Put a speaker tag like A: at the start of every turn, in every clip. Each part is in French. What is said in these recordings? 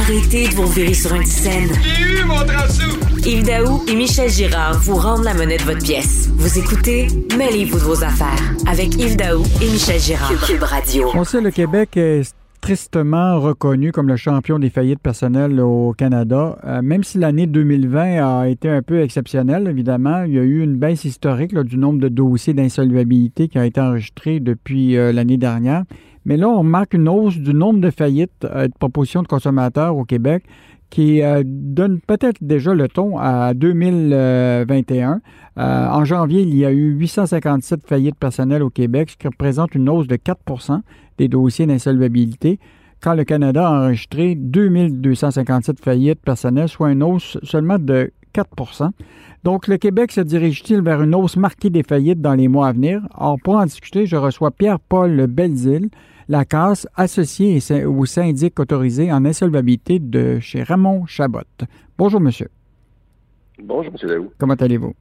A: Arrêtez de vous virer sur une scène.
B: J'ai eu mon
A: Yves Daou et Michel Girard vous rendent la monnaie de votre pièce. Vous écoutez Mêlez-vous de vos affaires avec Yves Daou et Michel Girard.
C: Cube Radio.
D: On sait le Québec est tristement reconnu comme le champion des faillites personnelles au Canada. Euh, même si l'année 2020 a été un peu exceptionnelle, évidemment, il y a eu une baisse historique du nombre de dossiers d'insolvabilité qui a été enregistrés depuis euh, l'année dernière. Mais là, on remarque une hausse du nombre de faillites euh, de propositions de consommateurs au Québec qui euh, donne peut-être déjà le ton à 2021. Euh, en janvier, il y a eu 857 faillites personnelles au Québec, ce qui représente une hausse de 4% des dossiers d'insolvabilité, quand le Canada a enregistré 2257 faillites personnelles, soit une hausse seulement de 4% donc, le Québec se dirige-t-il vers une hausse marquée des faillites dans les mois à venir? Or, pour en discuter, je reçois Pierre-Paul Belzile, la casse associé au syndic autorisé en insolvabilité de chez Ramon Chabot. Bonjour, monsieur.
E: Bonjour, monsieur Daou.
D: Comment allez-vous?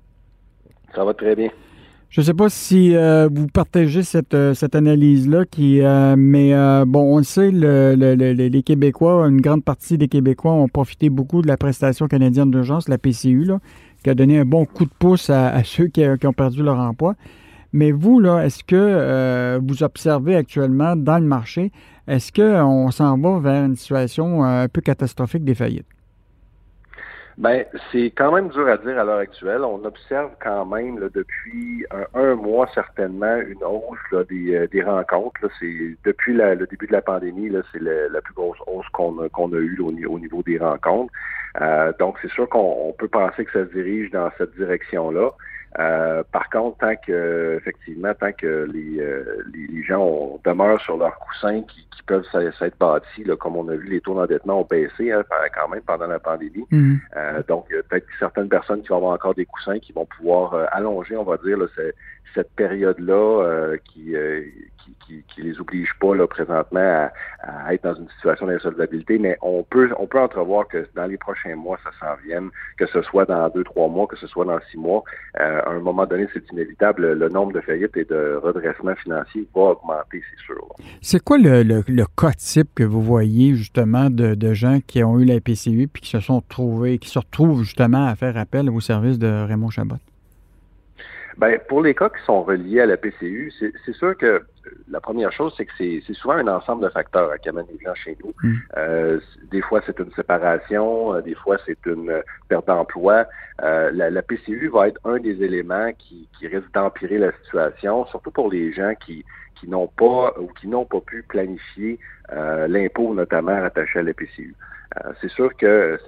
E: Ça va très bien.
D: Je ne sais pas si euh, vous partagez cette, euh, cette analyse-là, qui, euh, mais bon, on le sait, les Québécois, une grande partie des Québécois ont profité beaucoup de la prestation canadienne d'urgence, la PCU, là, qui a donné un bon coup de pouce à, ceux qui, qui, ont perdu leur emploi. Mais vous, là, est-ce que euh, vous observez actuellement dans le marché, est-ce qu'on s'en va vers une situation euh, un peu catastrophique des faillites?
E: Ben, c'est quand même dur à dire à l'heure actuelle. On observe quand même depuis un, mois certainement une hausse des, euh, des, rencontres. C'est depuis le début de la pandémie, c'est la plus grosse hausse qu'on a, qu'on a eue au, niveau des rencontres. donc, c'est sûr qu'on peut penser que ça se dirige dans cette direction-là. Euh, par contre, tant que effectivement, tant que les, euh, les, gens demeurent sur leurs coussins qui, peuvent s'être bâtis, là, comme on a vu, les taux d'endettement ont baissé hein, quand même pendant la pandémie. Mm-hmm. Euh, donc, peut-être certaines personnes qui vont avoir encore des coussins qui vont pouvoir allonger, on va dire, là, cette période-là qui, qui, qui, les oblige pas là, présentement à, être dans une situation d'insolvabilité, mais on peut on peut entrevoir que dans les prochains mois, ça s'en vienne, que ce soit dans deux, trois mois, que ce soit dans six mois. Euh, à un moment donné, c'est inévitable. Le nombre de faillites et de redressements financiers va augmenter, c'est sûr.
D: C'est quoi le, le, cas type que vous voyez justement de, de gens qui ont eu la PCU puis qui se sont trouvés, qui se retrouvent justement à faire appel au service de Raymond Chabot?
E: Ben, pour les cas qui sont reliés à la PCU, c'est sûr que la première chose, c'est que c'est souvent un ensemble de facteurs qui amènent les gens chez nous. Mm. Euh, des fois, c'est une séparation, euh, des fois, c'est une perte d'emploi. Euh, la, PCU va être un des éléments qui, qui risque d'empirer la situation, surtout pour les gens qui, qui n'ont pas ou qui n'ont pas pu planifier l'impôt notamment rattaché à la PCU. Euh, c'est sûr que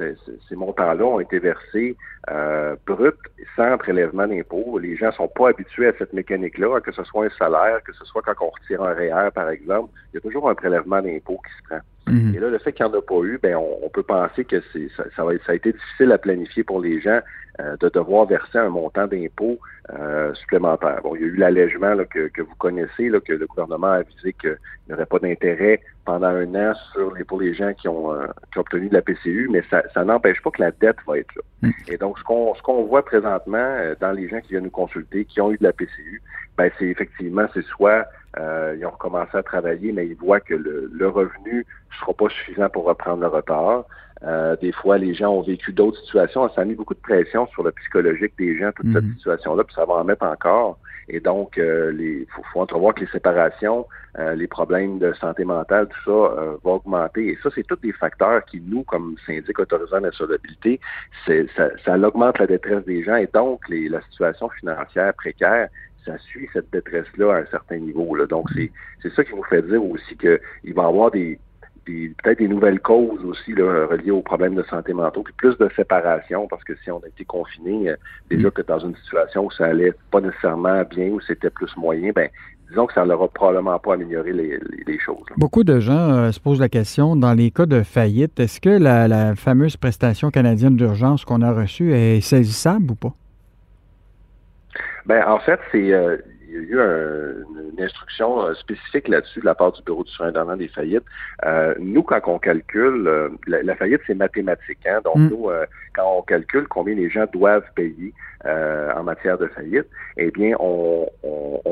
E: ces montants-là ont été versés euh, bruts, sans prélèvement d'impôt. Les gens sont pas habitués à cette mécanique-là, que ce soit un salaire, que ce soit quand on retire un REER, par exemple, il y a toujours un prélèvement d'impôt qui se prend. Mhm. Et là, le fait qu'il n'y en a pas eu, ben, on, peut penser que c'est, ça, ça, a été difficile à planifier pour les gens euh, de devoir verser un montant d'impôt euh, supplémentaire. Bon, il y a eu l'allègement que, que, vous connaissez, là, que le gouvernement a avisé qu'il n'y aurait pas d'intérêt pendant un an sur les, pour les gens qui ont, euh, qui ont obtenu de la PCU, mais ça, ça n'empêche pas que la dette va être là. Mhm. Et donc, ce qu'on, ce qu'on voit présentement dans les gens qui viennent nous consulter, qui ont eu de la PCU, ben, c'est effectivement, c'est soit euh, ils ont recommencé à travailler, mais ils voient que le, revenu ne sera pas suffisant pour reprendre le retard. Euh, des fois, les gens ont vécu d'autres situations. Ça a mis beaucoup de pression sur le psychologique des gens, toute cette mhm. situation-là, puis ça va en mettre encore. Et donc, euh, il faut, entrevoir que les séparations, euh, les problèmes de santé mentale, tout ça va augmenter. Et ça, c'est tous des facteurs qui, nous, comme syndic autorisant l'insolvabilité, ça, ça augmente la détresse des gens et donc les, la situation financière précaire ça suit cette détresse-là à un certain niveau. Donc, c'est, c'est ça qui vous fait dire aussi qu'il va y avoir des, peut-être des nouvelles causes aussi reliées aux problèmes de santé mentale, puis plus de séparation, parce que si on a été confiné, euh, déjà que dans une situation où ça allait pas nécessairement bien, où c'était plus moyen, ben disons que ça n'aura probablement pas amélioré les, choses.
D: Beaucoup de gens se posent la question, dans les cas de faillite, est-ce que la, fameuse prestation canadienne d'urgence qu'on a reçue est saisissable ou pas?
E: Ben, en fait, c'est il y a eu une instruction euh, spécifique là-dessus de la part du Bureau du surintendant des faillites. Euh, nous, quand on calcule, euh, la, faillite, c'est mathématique. Hein? Donc, mm. nous, quand on calcule combien les gens doivent payer en matière de faillite, eh bien, on,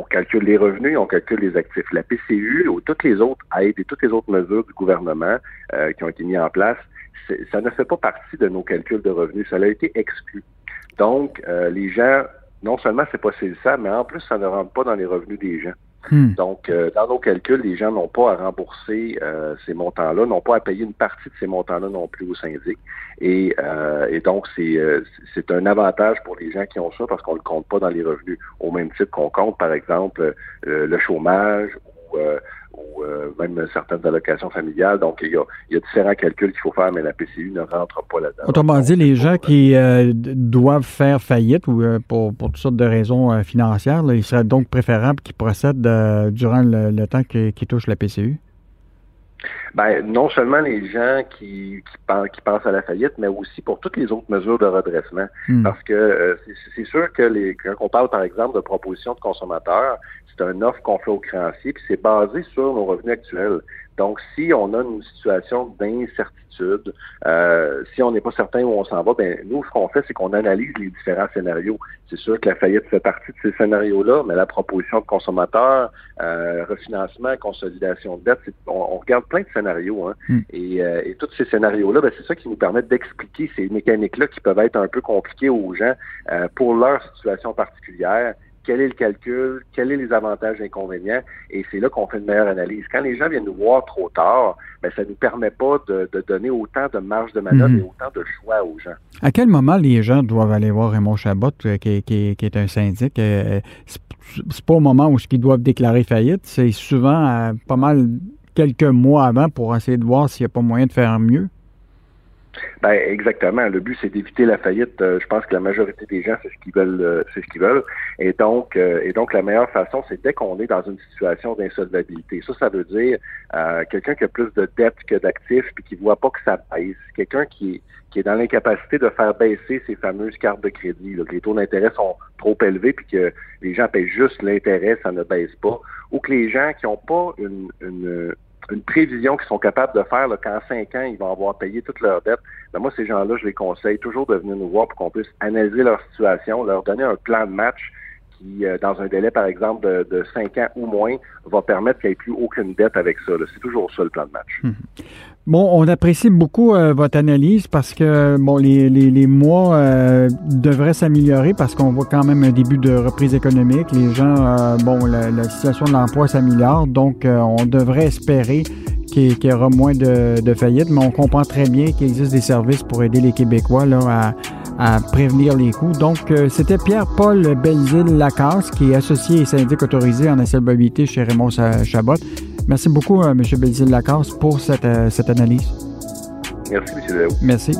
E: calcule les revenus et on calcule les actifs. La PCU ou toutes les autres aides et toutes les autres mesures du gouvernement qui ont été mises en place, ça ne fait pas partie de nos calculs de revenus. Ça a été exclu. Donc, les gens non seulement c'est pas saisissable, mais en plus, ça ne rentre pas dans les revenus des gens. Hmm. Donc, euh, dans nos calculs, les gens n'ont pas à rembourser euh, ces montants-là, n'ont pas à payer une partie de ces montants-là non plus au syndic. Et, euh, et donc, c'est c'est un avantage pour les gens qui ont ça parce qu'on ne le compte pas dans les revenus au même titre qu'on compte, par exemple, le chômage ou ou euh, même certaines allocations familiales. Donc, il y, a, différents calculs qu'il faut faire, mais la PCU ne rentre pas là-dedans.
D: Autrement dit, les gens qui euh, doivent faire faillite ou euh, pour, toutes sortes de raisons financières, il serait donc préférable qu'ils procèdent durant le, temps qu'ils touchent la PCU?
E: Ben, non seulement les gens qui, qui, pensent, à la faillite, mais aussi pour toutes les autres mesures de redressement. Hmm. Parce que c'est sûr que les, quand on parle, par exemple, de propositions de consommateurs, c'est un offre qu'on fait aux créanciers, puis c'est basé sur nos revenus actuels. Donc, si on a une situation d'incertitude, euh, si on n'est pas certain où on s'en va, ben nous, ce qu'on fait, c'est qu'on analyse les différents scénarios. C'est sûr que la faillite fait partie de ces scénarios-là, mais la proposition de consommateur, euh, refinancement, consolidation de dette, on, regarde plein de scénarios. Hein. Hmm. Et, euh, et, tous ces scénarios-là, ben, c'est ça qui nous permet d'expliquer ces mécaniques-là qui peuvent être un peu compliquées aux gens euh, pour leur situation particulière quel est le calcul, quels sont les avantages et inconvénients, et c'est là qu'on fait une meilleure analyse. Quand les gens viennent nous voir trop tard, ben, ça ne nous permet pas de, donner autant de marge de manœuvre mhm. et autant de choix aux gens.
D: À quel moment les gens doivent aller voir Raymond Chabot, euh, qui, est un syndic? Euh, c'est pas au moment où ils doivent déclarer faillite, c'est souvent pas mal quelques mois avant pour essayer de voir s'il n'y a pas moyen de faire mieux.
E: Ben exactement. Le but c'est d'éviter la faillite. Euh, je pense que la majorité des gens c'est ce qu'ils veulent, euh, c'est ce qu'ils veulent. Et donc, euh, et donc la meilleure façon c'est dès qu'on est dans une situation d'insolvabilité. Ça, ça veut dire quelqu'un qui a plus de dettes que d'actifs puis qui voit pas que ça baisse. Quelqu'un qui qui est dans l'incapacité de faire baisser ces fameuses cartes de crédit. Là, que les taux d'intérêt sont trop élevés puis que les gens payent juste l'intérêt, ça ne baisse pas. Ou que les gens qui n'ont pas une, une une prévision qu'ils sont capables de faire qu'en cinq ans, ils vont avoir payé toutes leurs dettes. Ben, moi, ces gens-là, je les conseille toujours de venir nous voir pour qu'on puisse analyser leur situation, leur donner un plan de match qui, euh, dans un délai, par exemple, de, cinq ans ou moins, va permettre qu'il n'y ait plus aucune dette avec ça. C'est toujours ça le plan de match.
D: Hum. Bon, on apprécie beaucoup euh, votre analyse parce que bon, les, les, mois euh, devraient s'améliorer parce qu'on voit quand même un début de reprise économique. Les gens, bon, la, situation de l'emploi s'améliore, donc on devrait espérer qu'il y aura moins de, de faillites, mais on comprend très bien qu'il existe des services pour aider les Québécois là, à à prévenir les coûts. Donc, euh, c'était Pierre-Paul Belzile-Lacasse, qui est associé et syndic autorisé en insolvabilité chez Raymond Chabot. Merci beaucoup, euh, M. Belzile-Lacasse, pour cette, euh, cette analyse.
E: Merci, M. Léo.
D: Merci.